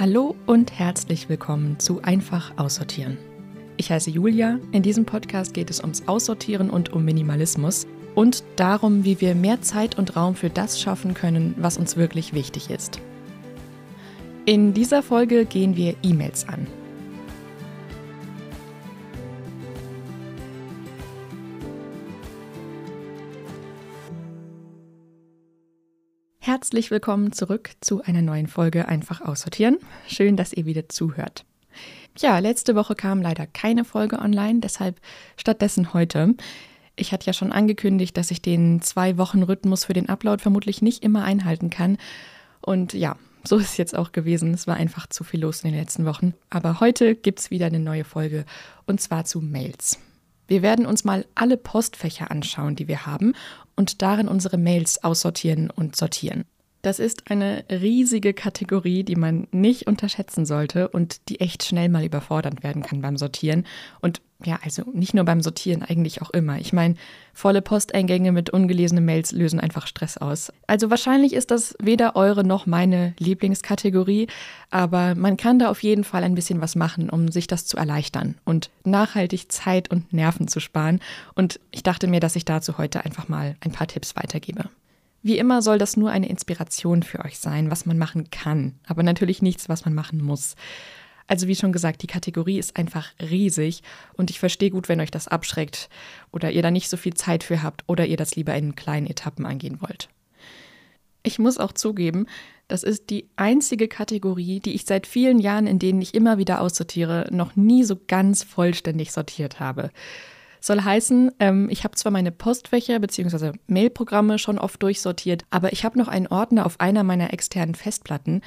Hallo und herzlich willkommen zu Einfach Aussortieren. Ich heiße Julia. In diesem Podcast geht es ums Aussortieren und um Minimalismus und darum, wie wir mehr Zeit und Raum für das schaffen können, was uns wirklich wichtig ist. In dieser Folge gehen wir E-Mails an. Herzlich willkommen zurück zu einer neuen Folge Einfach aussortieren. Schön, dass ihr wieder zuhört. Ja, letzte Woche kam leider keine Folge online, deshalb stattdessen heute. Ich hatte ja schon angekündigt, dass ich den Zwei-Wochen-Rhythmus für den Upload vermutlich nicht immer einhalten kann. Und ja, so ist es jetzt auch gewesen. Es war einfach zu viel los in den letzten Wochen. Aber heute gibt es wieder eine neue Folge und zwar zu Mails. Wir werden uns mal alle Postfächer anschauen, die wir haben und darin unsere Mails aussortieren und sortieren. Das ist eine riesige Kategorie, die man nicht unterschätzen sollte und die echt schnell mal überfordert werden kann beim Sortieren. Und ja, also nicht nur beim Sortieren, eigentlich auch immer. Ich meine, volle Posteingänge mit ungelesenen Mails lösen einfach Stress aus. Also wahrscheinlich ist das weder eure noch meine Lieblingskategorie, aber man kann da auf jeden Fall ein bisschen was machen, um sich das zu erleichtern und nachhaltig Zeit und Nerven zu sparen. Und ich dachte mir, dass ich dazu heute einfach mal ein paar Tipps weitergebe. Wie immer soll das nur eine Inspiration für euch sein, was man machen kann, aber natürlich nichts, was man machen muss. Also wie schon gesagt, die Kategorie ist einfach riesig und ich verstehe gut, wenn euch das abschreckt oder ihr da nicht so viel Zeit für habt oder ihr das lieber in kleinen Etappen angehen wollt. Ich muss auch zugeben, das ist die einzige Kategorie, die ich seit vielen Jahren, in denen ich immer wieder aussortiere, noch nie so ganz vollständig sortiert habe. Soll heißen, ähm, ich habe zwar meine Postfächer bzw. Mailprogramme schon oft durchsortiert, aber ich habe noch einen Ordner auf einer meiner externen Festplatten,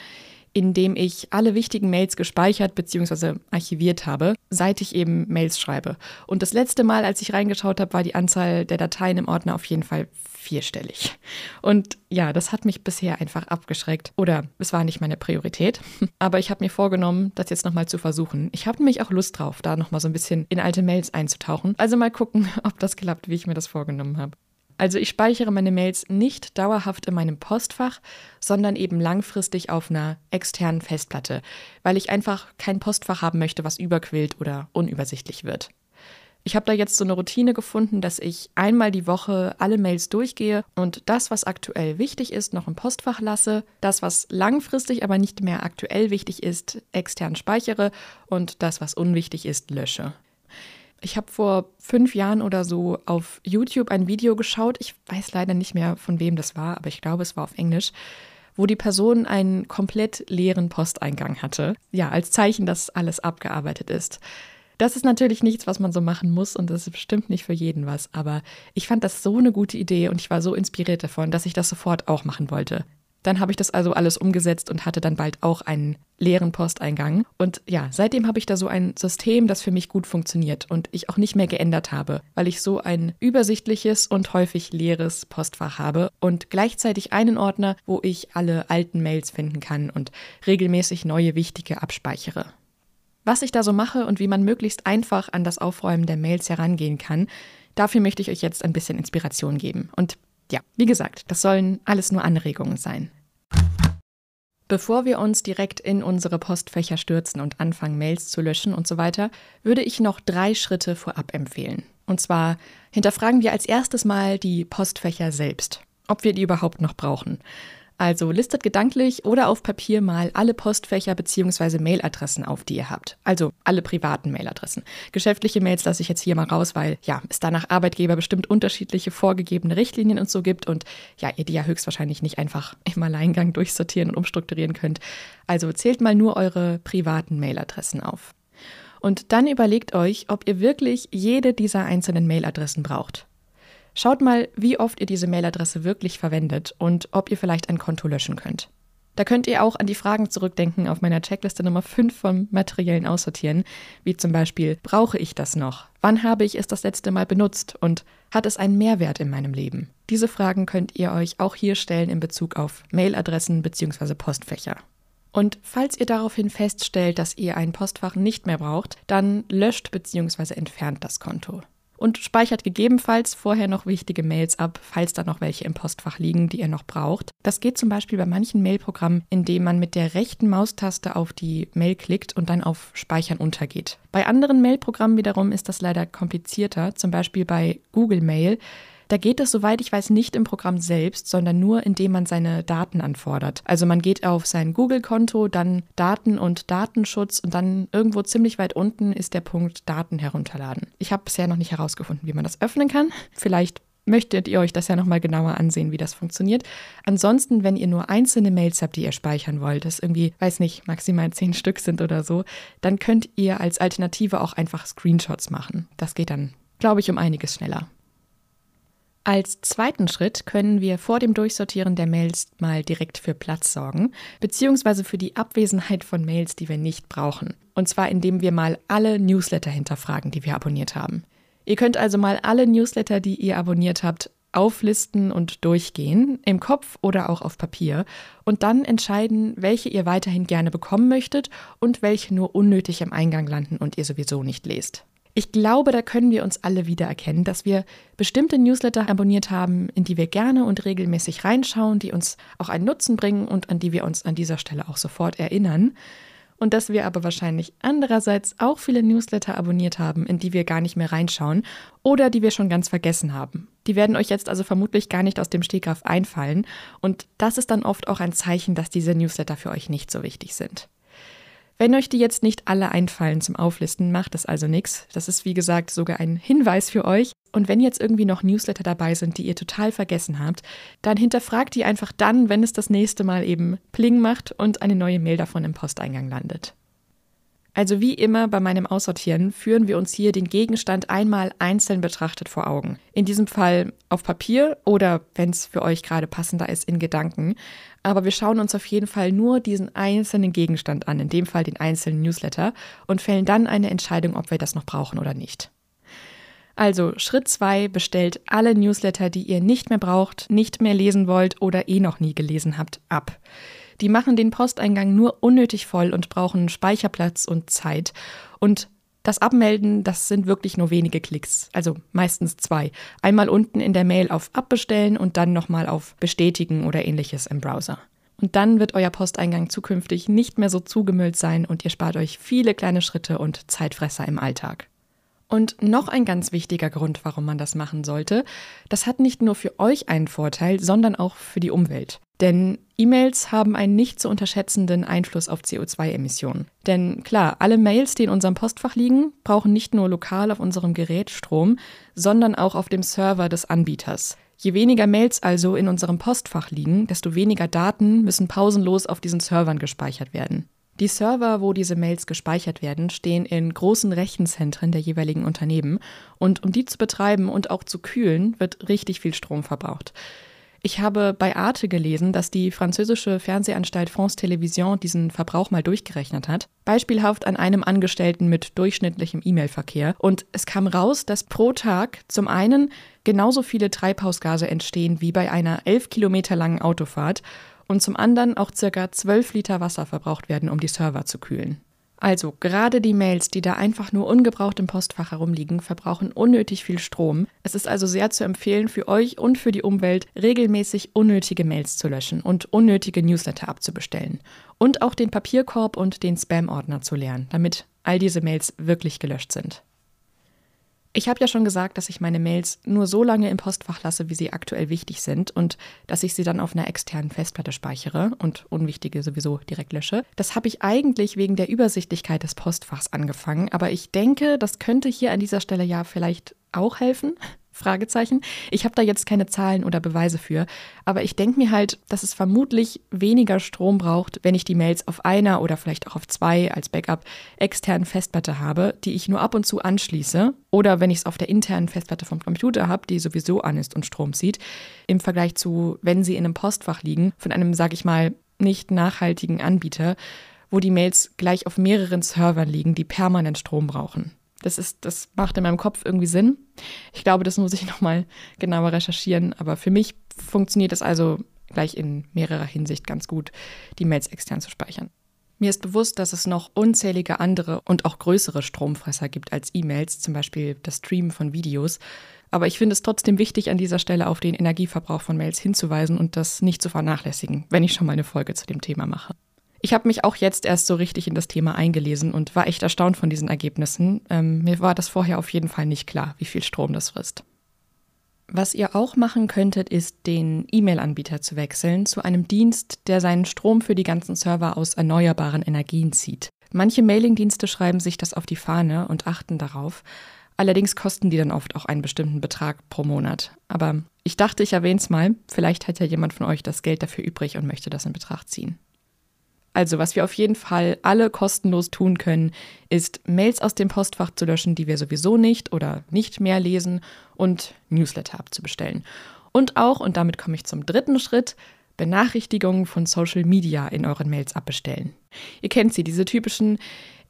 in dem ich alle wichtigen Mails gespeichert bzw. archiviert habe, seit ich eben Mails schreibe. Und das letzte Mal, als ich reingeschaut habe, war die Anzahl der Dateien im Ordner auf jeden Fall vierstellig. Und ja, das hat mich bisher einfach abgeschreckt. Oder es war nicht meine Priorität. Aber ich habe mir vorgenommen, das jetzt nochmal zu versuchen. Ich habe nämlich auch Lust drauf, da nochmal so ein bisschen in alte Mails einzutauchen. Also mal gucken, ob das klappt, wie ich mir das vorgenommen habe. Also ich speichere meine Mails nicht dauerhaft in meinem Postfach, sondern eben langfristig auf einer externen Festplatte, weil ich einfach kein Postfach haben möchte, was überquillt oder unübersichtlich wird. Ich habe da jetzt so eine Routine gefunden, dass ich einmal die Woche alle Mails durchgehe und das, was aktuell wichtig ist, noch im Postfach lasse, das, was langfristig aber nicht mehr aktuell wichtig ist, extern speichere und das, was unwichtig ist, lösche. Ich habe vor fünf Jahren oder so auf YouTube ein Video geschaut. Ich weiß leider nicht mehr, von wem das war, aber ich glaube, es war auf Englisch, wo die Person einen komplett leeren Posteingang hatte. Ja, als Zeichen, dass alles abgearbeitet ist. Das ist natürlich nichts, was man so machen muss und das ist bestimmt nicht für jeden was, aber ich fand das so eine gute Idee und ich war so inspiriert davon, dass ich das sofort auch machen wollte. Dann habe ich das also alles umgesetzt und hatte dann bald auch einen leeren Posteingang. Und ja, seitdem habe ich da so ein System, das für mich gut funktioniert und ich auch nicht mehr geändert habe, weil ich so ein übersichtliches und häufig leeres Postfach habe und gleichzeitig einen Ordner, wo ich alle alten Mails finden kann und regelmäßig neue wichtige abspeichere. Was ich da so mache und wie man möglichst einfach an das Aufräumen der Mails herangehen kann, dafür möchte ich euch jetzt ein bisschen Inspiration geben. Und ja, wie gesagt, das sollen alles nur Anregungen sein. Bevor wir uns direkt in unsere Postfächer stürzen und anfangen, Mails zu löschen und so weiter, würde ich noch drei Schritte vorab empfehlen. Und zwar hinterfragen wir als erstes mal die Postfächer selbst, ob wir die überhaupt noch brauchen. Also listet gedanklich oder auf Papier mal alle Postfächer bzw. Mailadressen auf, die ihr habt. Also alle privaten Mailadressen. Geschäftliche Mails lasse ich jetzt hier mal raus, weil ja, es da nach Arbeitgeber bestimmt unterschiedliche vorgegebene Richtlinien und so gibt und ja, ihr die ja höchstwahrscheinlich nicht einfach im Alleingang durchsortieren und umstrukturieren könnt. Also zählt mal nur eure privaten Mailadressen auf. Und dann überlegt euch, ob ihr wirklich jede dieser einzelnen Mailadressen braucht. Schaut mal, wie oft ihr diese Mailadresse wirklich verwendet und ob ihr vielleicht ein Konto löschen könnt. Da könnt ihr auch an die Fragen zurückdenken auf meiner Checkliste Nummer 5 vom materiellen Aussortieren, wie zum Beispiel, brauche ich das noch? Wann habe ich es das letzte Mal benutzt? Und hat es einen Mehrwert in meinem Leben? Diese Fragen könnt ihr euch auch hier stellen in Bezug auf Mailadressen bzw. Postfächer. Und falls ihr daraufhin feststellt, dass ihr ein Postfach nicht mehr braucht, dann löscht bzw. entfernt das Konto. Und speichert gegebenenfalls vorher noch wichtige Mails ab, falls da noch welche im Postfach liegen, die ihr noch braucht. Das geht zum Beispiel bei manchen Mailprogrammen, indem man mit der rechten Maustaste auf die Mail klickt und dann auf Speichern untergeht. Bei anderen Mailprogrammen wiederum ist das leider komplizierter, zum Beispiel bei Google Mail. Da geht es, soweit ich weiß, nicht im Programm selbst, sondern nur, indem man seine Daten anfordert. Also man geht auf sein Google-Konto, dann Daten und Datenschutz und dann irgendwo ziemlich weit unten ist der Punkt Daten herunterladen. Ich habe bisher noch nicht herausgefunden, wie man das öffnen kann. Vielleicht möchtet ihr euch das ja nochmal genauer ansehen, wie das funktioniert. Ansonsten, wenn ihr nur einzelne Mails habt, die ihr speichern wollt, das irgendwie, weiß nicht, maximal zehn Stück sind oder so, dann könnt ihr als Alternative auch einfach Screenshots machen. Das geht dann, glaube ich, um einiges schneller. Als zweiten Schritt können wir vor dem Durchsortieren der Mails mal direkt für Platz sorgen, beziehungsweise für die Abwesenheit von Mails, die wir nicht brauchen. Und zwar indem wir mal alle Newsletter hinterfragen, die wir abonniert haben. Ihr könnt also mal alle Newsletter, die ihr abonniert habt, auflisten und durchgehen, im Kopf oder auch auf Papier, und dann entscheiden, welche ihr weiterhin gerne bekommen möchtet und welche nur unnötig im Eingang landen und ihr sowieso nicht lest. Ich glaube, da können wir uns alle wiedererkennen, dass wir bestimmte Newsletter abonniert haben, in die wir gerne und regelmäßig reinschauen, die uns auch einen Nutzen bringen und an die wir uns an dieser Stelle auch sofort erinnern. Und dass wir aber wahrscheinlich andererseits auch viele Newsletter abonniert haben, in die wir gar nicht mehr reinschauen oder die wir schon ganz vergessen haben. Die werden euch jetzt also vermutlich gar nicht aus dem Stegreif einfallen. Und das ist dann oft auch ein Zeichen, dass diese Newsletter für euch nicht so wichtig sind. Wenn euch die jetzt nicht alle einfallen zum Auflisten, macht es also nichts. Das ist wie gesagt sogar ein Hinweis für euch. Und wenn jetzt irgendwie noch Newsletter dabei sind, die ihr total vergessen habt, dann hinterfragt die einfach dann, wenn es das nächste Mal eben Pling macht und eine neue Mail davon im Posteingang landet. Also wie immer bei meinem Aussortieren führen wir uns hier den Gegenstand einmal einzeln betrachtet vor Augen. In diesem Fall auf Papier oder, wenn es für euch gerade passender ist, in Gedanken. Aber wir schauen uns auf jeden Fall nur diesen einzelnen Gegenstand an, in dem Fall den einzelnen Newsletter, und fällen dann eine Entscheidung, ob wir das noch brauchen oder nicht. Also Schritt 2 bestellt alle Newsletter, die ihr nicht mehr braucht, nicht mehr lesen wollt oder eh noch nie gelesen habt, ab. Die machen den Posteingang nur unnötig voll und brauchen Speicherplatz und Zeit. Und das Abmelden, das sind wirklich nur wenige Klicks, also meistens zwei. Einmal unten in der Mail auf Abbestellen und dann nochmal auf Bestätigen oder ähnliches im Browser. Und dann wird euer Posteingang zukünftig nicht mehr so zugemüllt sein und ihr spart euch viele kleine Schritte und Zeitfresser im Alltag. Und noch ein ganz wichtiger Grund, warum man das machen sollte, das hat nicht nur für euch einen Vorteil, sondern auch für die Umwelt. Denn E-Mails haben einen nicht zu unterschätzenden Einfluss auf CO2-Emissionen. Denn klar, alle Mails, die in unserem Postfach liegen, brauchen nicht nur lokal auf unserem Gerät Strom, sondern auch auf dem Server des Anbieters. Je weniger Mails also in unserem Postfach liegen, desto weniger Daten müssen pausenlos auf diesen Servern gespeichert werden. Die Server, wo diese Mails gespeichert werden, stehen in großen Rechenzentren der jeweiligen Unternehmen und um die zu betreiben und auch zu kühlen, wird richtig viel Strom verbraucht. Ich habe bei Arte gelesen, dass die französische Fernsehanstalt France Télévision diesen Verbrauch mal durchgerechnet hat. Beispielhaft an einem Angestellten mit durchschnittlichem E-Mail-Verkehr. Und es kam raus, dass pro Tag zum einen genauso viele Treibhausgase entstehen wie bei einer elf Kilometer langen Autofahrt und zum anderen auch circa 12 Liter Wasser verbraucht werden, um die Server zu kühlen. Also, gerade die Mails, die da einfach nur ungebraucht im Postfach herumliegen, verbrauchen unnötig viel Strom. Es ist also sehr zu empfehlen, für euch und für die Umwelt regelmäßig unnötige Mails zu löschen und unnötige Newsletter abzubestellen. Und auch den Papierkorb und den Spam-Ordner zu leeren, damit all diese Mails wirklich gelöscht sind. Ich habe ja schon gesagt, dass ich meine Mails nur so lange im Postfach lasse, wie sie aktuell wichtig sind und dass ich sie dann auf einer externen Festplatte speichere und unwichtige sowieso direkt lösche. Das habe ich eigentlich wegen der Übersichtlichkeit des Postfachs angefangen, aber ich denke, das könnte hier an dieser Stelle ja vielleicht auch helfen. Fragezeichen. Ich habe da jetzt keine Zahlen oder Beweise für, aber ich denke mir halt, dass es vermutlich weniger Strom braucht, wenn ich die Mails auf einer oder vielleicht auch auf zwei als Backup externen Festplatte habe, die ich nur ab und zu anschließe, oder wenn ich es auf der internen Festplatte vom Computer habe, die sowieso an ist und Strom zieht, im Vergleich zu, wenn sie in einem Postfach liegen, von einem, sag ich mal, nicht nachhaltigen Anbieter, wo die Mails gleich auf mehreren Servern liegen, die permanent Strom brauchen. Das, ist, das macht in meinem Kopf irgendwie Sinn. Ich glaube, das muss ich nochmal genauer recherchieren. Aber für mich funktioniert es also gleich in mehrerer Hinsicht ganz gut, die Mails extern zu speichern. Mir ist bewusst, dass es noch unzählige andere und auch größere Stromfresser gibt als E-Mails, zum Beispiel das Streamen von Videos. Aber ich finde es trotzdem wichtig, an dieser Stelle auf den Energieverbrauch von Mails hinzuweisen und das nicht zu vernachlässigen, wenn ich schon mal eine Folge zu dem Thema mache. Ich habe mich auch jetzt erst so richtig in das Thema eingelesen und war echt erstaunt von diesen Ergebnissen. Ähm, mir war das vorher auf jeden Fall nicht klar, wie viel Strom das frisst. Was ihr auch machen könntet, ist, den E-Mail-Anbieter zu wechseln zu einem Dienst, der seinen Strom für die ganzen Server aus erneuerbaren Energien zieht. Manche Mailing-Dienste schreiben sich das auf die Fahne und achten darauf. Allerdings kosten die dann oft auch einen bestimmten Betrag pro Monat. Aber ich dachte, ich erwähne es mal. Vielleicht hat ja jemand von euch das Geld dafür übrig und möchte das in Betracht ziehen. Also, was wir auf jeden Fall alle kostenlos tun können, ist Mails aus dem Postfach zu löschen, die wir sowieso nicht oder nicht mehr lesen und Newsletter abzubestellen. Und auch, und damit komme ich zum dritten Schritt, Benachrichtigungen von Social Media in euren Mails abbestellen. Ihr kennt sie, diese typischen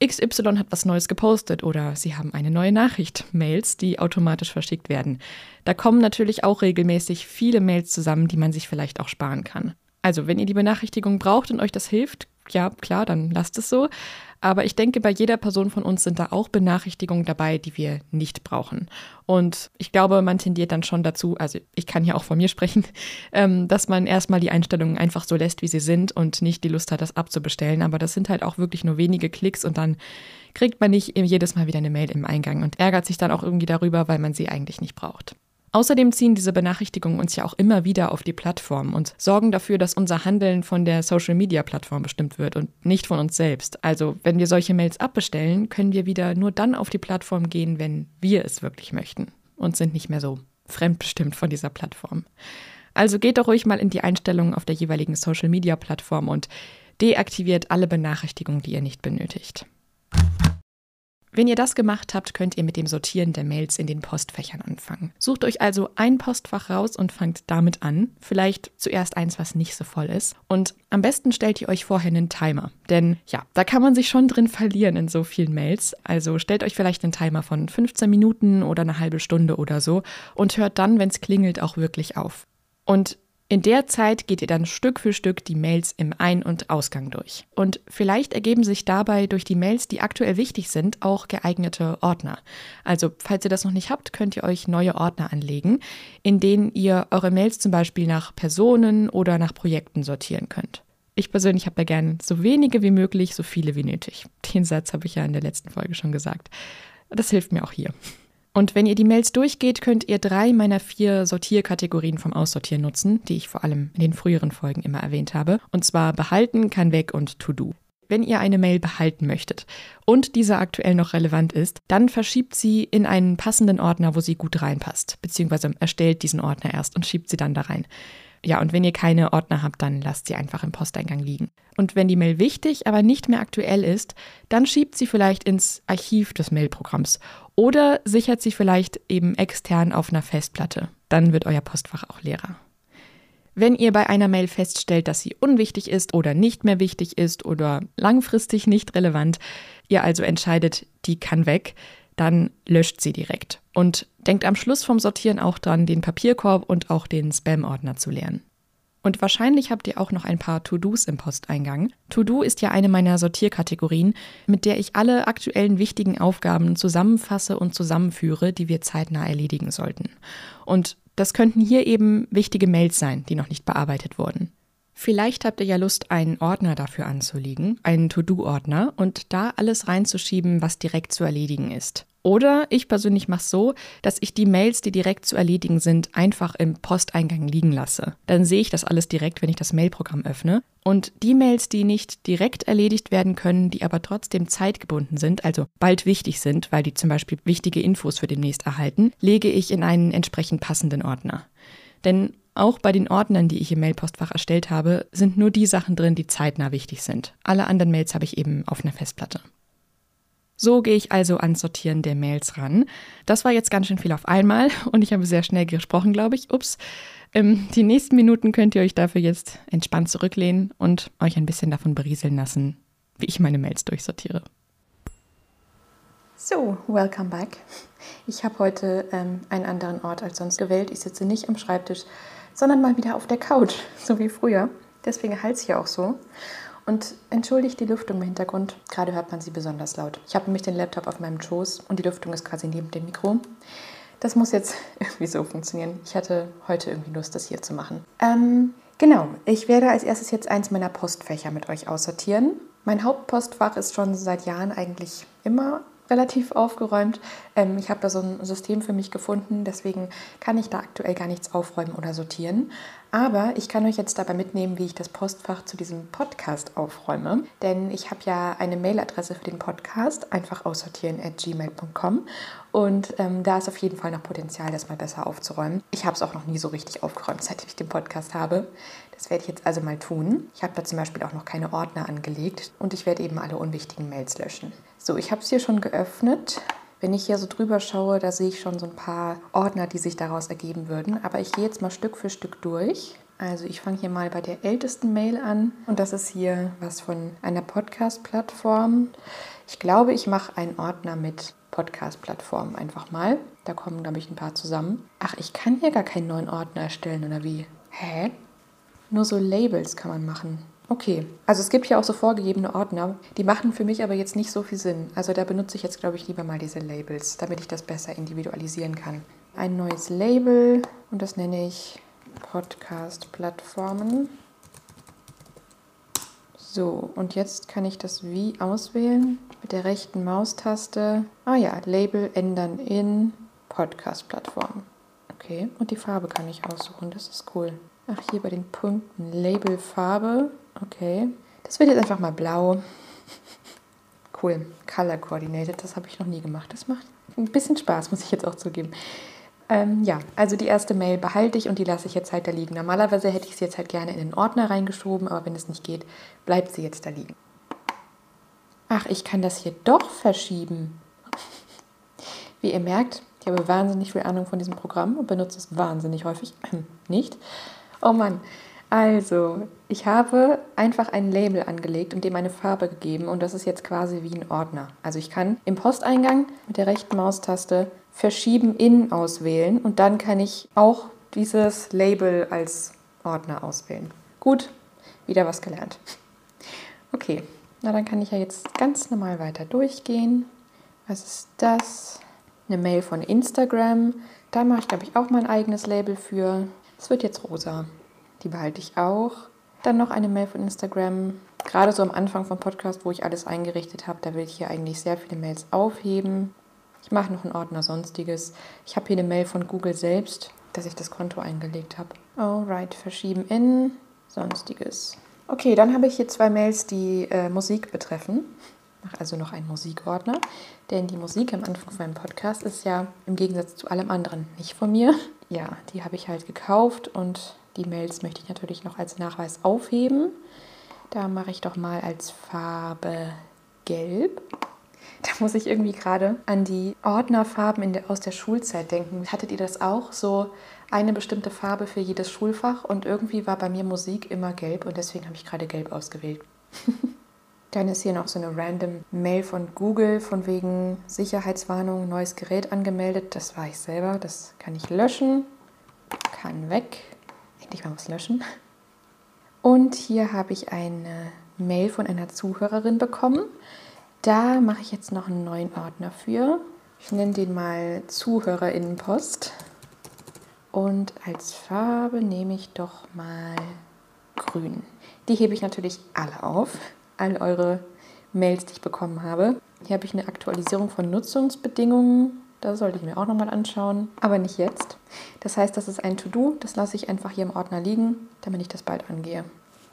XY hat was Neues gepostet oder Sie haben eine neue Nachricht, Mails, die automatisch verschickt werden. Da kommen natürlich auch regelmäßig viele Mails zusammen, die man sich vielleicht auch sparen kann. Also, wenn ihr die Benachrichtigung braucht und euch das hilft, ja, klar, dann lasst es so. Aber ich denke, bei jeder Person von uns sind da auch Benachrichtigungen dabei, die wir nicht brauchen. Und ich glaube, man tendiert dann schon dazu, also ich kann hier auch von mir sprechen, ähm, dass man erstmal die Einstellungen einfach so lässt, wie sie sind und nicht die Lust hat, das abzubestellen. Aber das sind halt auch wirklich nur wenige Klicks und dann kriegt man nicht jedes Mal wieder eine Mail im Eingang und ärgert sich dann auch irgendwie darüber, weil man sie eigentlich nicht braucht. Außerdem ziehen diese Benachrichtigungen uns ja auch immer wieder auf die Plattform und sorgen dafür, dass unser Handeln von der Social-Media-Plattform bestimmt wird und nicht von uns selbst. Also wenn wir solche Mails abbestellen, können wir wieder nur dann auf die Plattform gehen, wenn wir es wirklich möchten und sind nicht mehr so fremdbestimmt von dieser Plattform. Also geht doch ruhig mal in die Einstellungen auf der jeweiligen Social-Media-Plattform und deaktiviert alle Benachrichtigungen, die ihr nicht benötigt. Wenn ihr das gemacht habt, könnt ihr mit dem Sortieren der Mails in den Postfächern anfangen. Sucht euch also ein Postfach raus und fangt damit an. Vielleicht zuerst eins, was nicht so voll ist. Und am besten stellt ihr euch vorher einen Timer. Denn ja, da kann man sich schon drin verlieren in so vielen Mails. Also stellt euch vielleicht einen Timer von 15 Minuten oder eine halbe Stunde oder so und hört dann, wenn es klingelt, auch wirklich auf. Und in der Zeit geht ihr dann Stück für Stück die Mails im Ein- und Ausgang durch. Und vielleicht ergeben sich dabei durch die Mails, die aktuell wichtig sind, auch geeignete Ordner. Also, falls ihr das noch nicht habt, könnt ihr euch neue Ordner anlegen, in denen ihr eure Mails zum Beispiel nach Personen oder nach Projekten sortieren könnt. Ich persönlich habe da gerne so wenige wie möglich, so viele wie nötig. Den Satz habe ich ja in der letzten Folge schon gesagt. Das hilft mir auch hier. Und wenn ihr die Mails durchgeht, könnt ihr drei meiner vier Sortierkategorien vom Aussortieren nutzen, die ich vor allem in den früheren Folgen immer erwähnt habe. Und zwar behalten, kann weg und to do. Wenn ihr eine Mail behalten möchtet und diese aktuell noch relevant ist, dann verschiebt sie in einen passenden Ordner, wo sie gut reinpasst, beziehungsweise erstellt diesen Ordner erst und schiebt sie dann da rein. Ja, und wenn ihr keine Ordner habt, dann lasst sie einfach im Posteingang liegen. Und wenn die Mail wichtig, aber nicht mehr aktuell ist, dann schiebt sie vielleicht ins Archiv des Mailprogramms oder sichert sie vielleicht eben extern auf einer Festplatte. Dann wird euer Postfach auch leerer. Wenn ihr bei einer Mail feststellt, dass sie unwichtig ist oder nicht mehr wichtig ist oder langfristig nicht relevant, ihr also entscheidet, die kann weg, dann löscht sie direkt. Und denkt am Schluss vom Sortieren auch dran, den Papierkorb und auch den Spam-Ordner zu leeren. Und wahrscheinlich habt ihr auch noch ein paar To-Dos im Posteingang. To-Do ist ja eine meiner Sortierkategorien, mit der ich alle aktuellen wichtigen Aufgaben zusammenfasse und zusammenführe, die wir zeitnah erledigen sollten. Und das könnten hier eben wichtige Mails sein, die noch nicht bearbeitet wurden. Vielleicht habt ihr ja Lust, einen Ordner dafür anzulegen, einen To-Do-Ordner, und da alles reinzuschieben, was direkt zu erledigen ist. Oder ich persönlich mache es so, dass ich die Mails, die direkt zu erledigen sind, einfach im Posteingang liegen lasse. Dann sehe ich das alles direkt, wenn ich das Mailprogramm öffne. Und die Mails, die nicht direkt erledigt werden können, die aber trotzdem zeitgebunden sind, also bald wichtig sind, weil die zum Beispiel wichtige Infos für demnächst erhalten, lege ich in einen entsprechend passenden Ordner. Denn auch bei den Ordnern, die ich im Mailpostfach erstellt habe, sind nur die Sachen drin, die zeitnah wichtig sind. Alle anderen Mails habe ich eben auf einer Festplatte. So gehe ich also ans Sortieren der Mails ran. Das war jetzt ganz schön viel auf einmal und ich habe sehr schnell gesprochen, glaube ich. Ups. Ähm, die nächsten Minuten könnt ihr euch dafür jetzt entspannt zurücklehnen und euch ein bisschen davon berieseln lassen, wie ich meine Mails durchsortiere. So, welcome back. Ich habe heute ähm, einen anderen Ort als sonst gewählt. Ich sitze nicht am Schreibtisch, sondern mal wieder auf der Couch, so wie früher. Deswegen halte ich ja auch so. Und entschuldigt die Lüftung im Hintergrund. Gerade hört man sie besonders laut. Ich habe nämlich den Laptop auf meinem Schoß und die Lüftung ist quasi neben dem Mikro. Das muss jetzt irgendwie so funktionieren. Ich hatte heute irgendwie Lust, das hier zu machen. Ähm, genau, ich werde als erstes jetzt eins meiner Postfächer mit euch aussortieren. Mein Hauptpostfach ist schon seit Jahren eigentlich immer relativ aufgeräumt. Ähm, ich habe da so ein System für mich gefunden, deswegen kann ich da aktuell gar nichts aufräumen oder sortieren. Aber ich kann euch jetzt dabei mitnehmen, wie ich das Postfach zu diesem Podcast aufräume. Denn ich habe ja eine Mailadresse für den Podcast, einfach aussortieren at gmail.com. Und ähm, da ist auf jeden Fall noch Potenzial, das mal besser aufzuräumen. Ich habe es auch noch nie so richtig aufgeräumt, seit ich den Podcast habe. Das werde ich jetzt also mal tun. Ich habe da zum Beispiel auch noch keine Ordner angelegt und ich werde eben alle unwichtigen Mails löschen. So, ich habe es hier schon geöffnet. Wenn ich hier so drüber schaue, da sehe ich schon so ein paar Ordner, die sich daraus ergeben würden. Aber ich gehe jetzt mal Stück für Stück durch. Also ich fange hier mal bei der ältesten Mail an und das ist hier was von einer Podcast-Plattform. Ich glaube, ich mache einen Ordner mit Podcast-Plattformen einfach mal. Da kommen, glaube ich, ein paar zusammen. Ach, ich kann hier gar keinen neuen Ordner erstellen oder wie? Hä? Nur so Labels kann man machen. Okay, also es gibt ja auch so vorgegebene Ordner, die machen für mich aber jetzt nicht so viel Sinn. Also da benutze ich jetzt, glaube ich, lieber mal diese Labels, damit ich das besser individualisieren kann. Ein neues Label und das nenne ich Podcast-Plattformen. So, und jetzt kann ich das wie auswählen mit der rechten Maustaste. Ah ja, Label ändern in Podcast-Plattform. Okay, und die Farbe kann ich aussuchen, das ist cool. Ach, hier bei den Punkten Label Farbe Okay. Das wird jetzt einfach mal blau. Cool. Color Coordinated, das habe ich noch nie gemacht. Das macht ein bisschen Spaß, muss ich jetzt auch zugeben. Ähm, ja, also die erste Mail behalte ich und die lasse ich jetzt halt da liegen. Normalerweise hätte ich sie jetzt halt gerne in den Ordner reingeschoben, aber wenn es nicht geht, bleibt sie jetzt da liegen. Ach, ich kann das hier doch verschieben. Wie ihr merkt, ich habe wahnsinnig viel Ahnung von diesem Programm und benutze es wahnsinnig häufig. nicht. Oh Mann. Also, ich habe einfach ein Label angelegt und dem eine Farbe gegeben und das ist jetzt quasi wie ein Ordner. Also ich kann im Posteingang mit der rechten Maustaste Verschieben in auswählen und dann kann ich auch dieses Label als Ordner auswählen. Gut, wieder was gelernt. Okay, na dann kann ich ja jetzt ganz normal weiter durchgehen. Was ist das? Eine Mail von Instagram. Da mache ich, glaube ich, auch mein eigenes Label für. Es wird jetzt rosa. Die behalte ich auch. Dann noch eine Mail von Instagram. Gerade so am Anfang vom Podcast, wo ich alles eingerichtet habe, da will ich hier eigentlich sehr viele Mails aufheben. Ich mache noch einen Ordner Sonstiges. Ich habe hier eine Mail von Google selbst, dass ich das Konto eingelegt habe. Alright, verschieben in Sonstiges. Okay, dann habe ich hier zwei Mails, die äh, Musik betreffen. Mache also noch einen Musikordner, denn die Musik am Anfang von meinem Podcast ist ja im Gegensatz zu allem anderen nicht von mir. Ja, die habe ich halt gekauft und die Mails möchte ich natürlich noch als Nachweis aufheben. Da mache ich doch mal als Farbe Gelb. Da muss ich irgendwie gerade an die Ordnerfarben der, aus der Schulzeit denken. Hattet ihr das auch? So eine bestimmte Farbe für jedes Schulfach und irgendwie war bei mir Musik immer gelb und deswegen habe ich gerade gelb ausgewählt. Dann ist hier noch so eine random Mail von Google von wegen Sicherheitswarnung, neues Gerät angemeldet. Das war ich selber, das kann ich löschen. Kann weg endlich mal was löschen. Und hier habe ich eine Mail von einer Zuhörerin bekommen. Da mache ich jetzt noch einen neuen Ordner für. Ich nenne den mal Zuhörerinnenpost. Und als Farbe nehme ich doch mal grün. Die hebe ich natürlich alle auf. All eure Mails, die ich bekommen habe. Hier habe ich eine Aktualisierung von Nutzungsbedingungen das sollte ich mir auch nochmal anschauen, aber nicht jetzt. Das heißt, das ist ein To-Do, das lasse ich einfach hier im Ordner liegen, damit ich das bald angehe.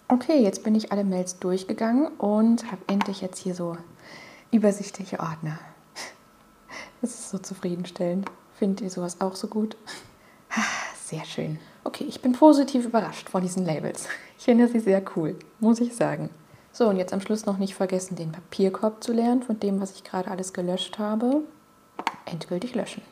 Okay, jetzt bin ich alle Mails durchgegangen und habe endlich jetzt hier so übersichtliche Ordner. Das ist so zufriedenstellend. Findet ihr sowas auch so gut? Sehr schön. Okay, ich bin positiv überrascht von diesen Labels. Ich finde sie sehr cool, muss ich sagen. So, und jetzt am Schluss noch nicht vergessen, den Papierkorb zu leeren von dem, was ich gerade alles gelöscht habe endgültig löschen.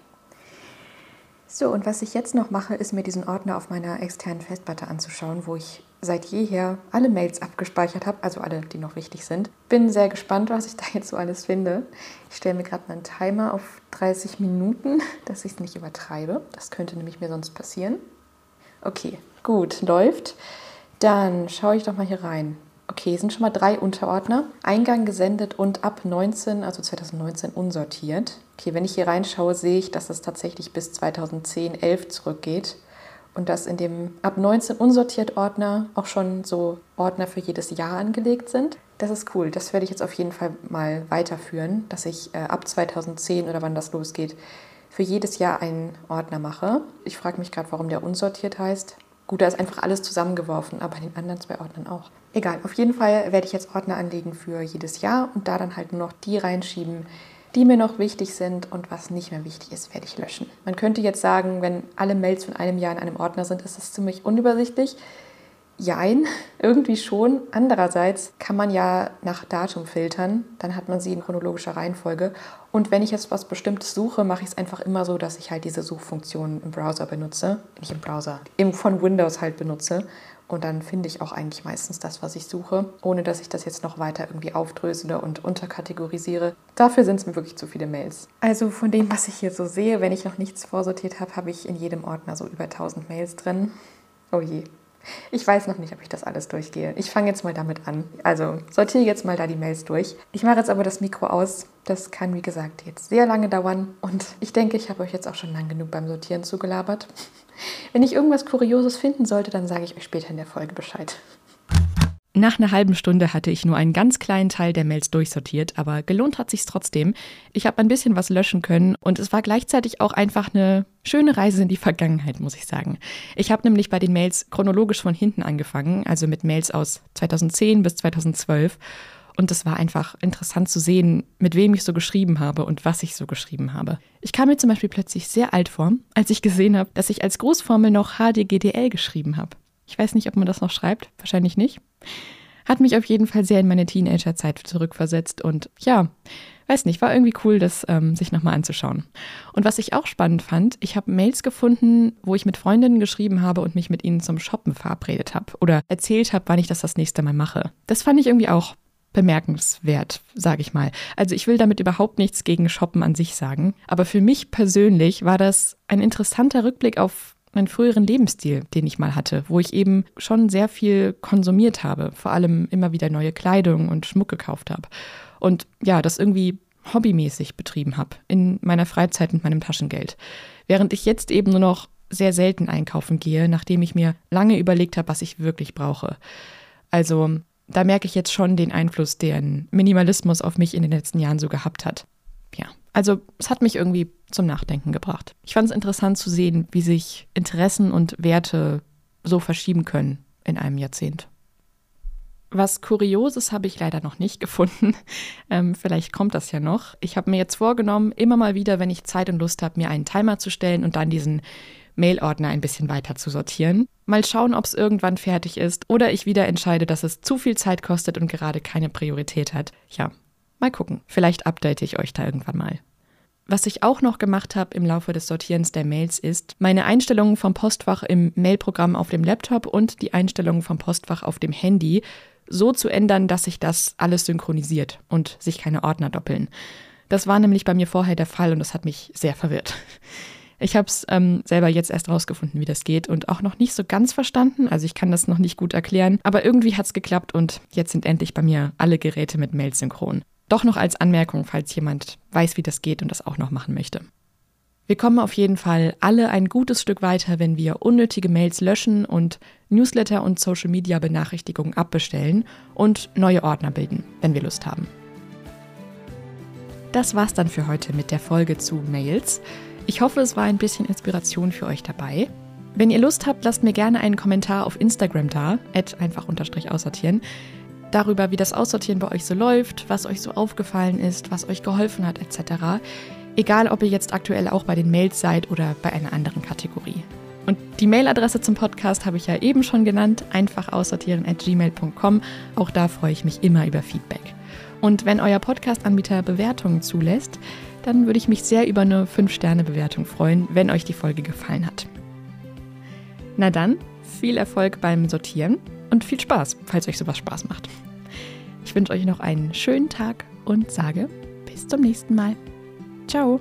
So, und was ich jetzt noch mache, ist mir diesen Ordner auf meiner externen Festplatte anzuschauen, wo ich seit jeher alle Mails abgespeichert habe, also alle, die noch wichtig sind. Bin sehr gespannt, was ich da jetzt so alles finde. Ich stelle mir gerade mal einen Timer auf 30 Minuten, dass ich es nicht übertreibe. Das könnte nämlich mir sonst passieren. Okay, gut, läuft. Dann schaue ich doch mal hier rein. Okay, sind schon mal drei Unterordner. Eingang gesendet und ab 19, also 2019 unsortiert. Okay, wenn ich hier reinschaue, sehe ich, dass es tatsächlich bis 2010, 11 zurückgeht. Und dass in dem ab 19 unsortiert Ordner auch schon so Ordner für jedes Jahr angelegt sind. Das ist cool. Das werde ich jetzt auf jeden Fall mal weiterführen, dass ich äh, ab 2010 oder wann das losgeht, für jedes Jahr einen Ordner mache. Ich frage mich gerade, warum der unsortiert heißt. Gut, da ist einfach alles zusammengeworfen, aber in den anderen zwei Ordnern auch. Egal, auf jeden Fall werde ich jetzt Ordner anlegen für jedes Jahr und da dann halt nur noch die reinschieben, die mir noch wichtig sind und was nicht mehr wichtig ist, werde ich löschen. Man könnte jetzt sagen, wenn alle Mails von einem Jahr in einem Ordner sind, ist das ziemlich unübersichtlich. Jein, irgendwie schon. Andererseits kann man ja nach Datum filtern, dann hat man sie in chronologischer Reihenfolge. Und wenn ich jetzt was Bestimmtes suche, mache ich es einfach immer so, dass ich halt diese Suchfunktion im Browser benutze. Nicht im Browser, im, von Windows halt benutze. Und dann finde ich auch eigentlich meistens das, was ich suche, ohne dass ich das jetzt noch weiter irgendwie aufdrösele und unterkategorisiere. Dafür sind es mir wirklich zu viele Mails. Also von dem, was ich hier so sehe, wenn ich noch nichts vorsortiert habe, habe ich in jedem Ordner so über 1000 Mails drin. Oh je. Ich weiß noch nicht, ob ich das alles durchgehe. Ich fange jetzt mal damit an. Also sortiere jetzt mal da die Mails durch. Ich mache jetzt aber das Mikro aus. Das kann, wie gesagt, jetzt sehr lange dauern. Und ich denke, ich habe euch jetzt auch schon lang genug beim Sortieren zugelabert. Wenn ich irgendwas Kurioses finden sollte, dann sage ich euch später in der Folge Bescheid. Nach einer halben Stunde hatte ich nur einen ganz kleinen Teil der Mails durchsortiert, aber gelohnt hat sich's trotzdem. Ich habe ein bisschen was löschen können und es war gleichzeitig auch einfach eine schöne Reise in die Vergangenheit, muss ich sagen. Ich habe nämlich bei den Mails chronologisch von hinten angefangen, also mit Mails aus 2010 bis 2012 und es war einfach interessant zu sehen, mit wem ich so geschrieben habe und was ich so geschrieben habe. Ich kam mir zum Beispiel plötzlich sehr alt vor, als ich gesehen habe, dass ich als Grußformel noch HDGDL geschrieben habe. Ich weiß nicht, ob man das noch schreibt, wahrscheinlich nicht. Hat mich auf jeden Fall sehr in meine Teenagerzeit zurückversetzt und ja, weiß nicht, war irgendwie cool, das ähm, sich nochmal anzuschauen. Und was ich auch spannend fand, ich habe Mails gefunden, wo ich mit Freundinnen geschrieben habe und mich mit ihnen zum Shoppen verabredet habe oder erzählt habe, wann ich das das nächste Mal mache. Das fand ich irgendwie auch bemerkenswert, sage ich mal. Also ich will damit überhaupt nichts gegen Shoppen an sich sagen, aber für mich persönlich war das ein interessanter Rückblick auf meinen früheren Lebensstil, den ich mal hatte, wo ich eben schon sehr viel konsumiert habe, vor allem immer wieder neue Kleidung und Schmuck gekauft habe. Und ja, das irgendwie hobbymäßig betrieben habe, in meiner Freizeit mit meinem Taschengeld. Während ich jetzt eben nur noch sehr selten einkaufen gehe, nachdem ich mir lange überlegt habe, was ich wirklich brauche. Also da merke ich jetzt schon den Einfluss, den Minimalismus auf mich in den letzten Jahren so gehabt hat. Also es hat mich irgendwie zum Nachdenken gebracht. Ich fand es interessant zu sehen, wie sich Interessen und Werte so verschieben können in einem Jahrzehnt. Was Kurioses habe ich leider noch nicht gefunden. Ähm, vielleicht kommt das ja noch. Ich habe mir jetzt vorgenommen, immer mal wieder, wenn ich Zeit und Lust habe, mir einen Timer zu stellen und dann diesen Mailordner ein bisschen weiter zu sortieren. Mal schauen, ob es irgendwann fertig ist oder ich wieder entscheide, dass es zu viel Zeit kostet und gerade keine Priorität hat. Ja, mal gucken. Vielleicht update ich euch da irgendwann mal. Was ich auch noch gemacht habe im Laufe des Sortierens der Mails ist, meine Einstellungen vom Postfach im Mailprogramm auf dem Laptop und die Einstellungen vom Postfach auf dem Handy so zu ändern, dass sich das alles synchronisiert und sich keine Ordner doppeln. Das war nämlich bei mir vorher der Fall und das hat mich sehr verwirrt. Ich habe es ähm, selber jetzt erst rausgefunden, wie das geht und auch noch nicht so ganz verstanden. Also ich kann das noch nicht gut erklären, aber irgendwie hat es geklappt und jetzt sind endlich bei mir alle Geräte mit Mail synchron. Doch noch als Anmerkung, falls jemand weiß, wie das geht und das auch noch machen möchte. Wir kommen auf jeden Fall alle ein gutes Stück weiter, wenn wir unnötige Mails löschen und Newsletter und Social Media Benachrichtigungen abbestellen und neue Ordner bilden, wenn wir Lust haben. Das war's dann für heute mit der Folge zu Mails. Ich hoffe, es war ein bisschen Inspiration für euch dabei. Wenn ihr Lust habt, lasst mir gerne einen Kommentar auf Instagram da, einfach aussortieren darüber, wie das Aussortieren bei euch so läuft, was euch so aufgefallen ist, was euch geholfen hat, etc. Egal, ob ihr jetzt aktuell auch bei den Mails seid oder bei einer anderen Kategorie. Und die Mailadresse zum Podcast habe ich ja eben schon genannt, einfach aussortieren at gmail.com. Auch da freue ich mich immer über Feedback. Und wenn euer Podcast-Anbieter Bewertungen zulässt, dann würde ich mich sehr über eine 5-Sterne-Bewertung freuen, wenn euch die Folge gefallen hat. Na dann, viel Erfolg beim Sortieren und viel Spaß, falls euch sowas Spaß macht. Ich wünsche euch noch einen schönen Tag und sage bis zum nächsten Mal. Ciao!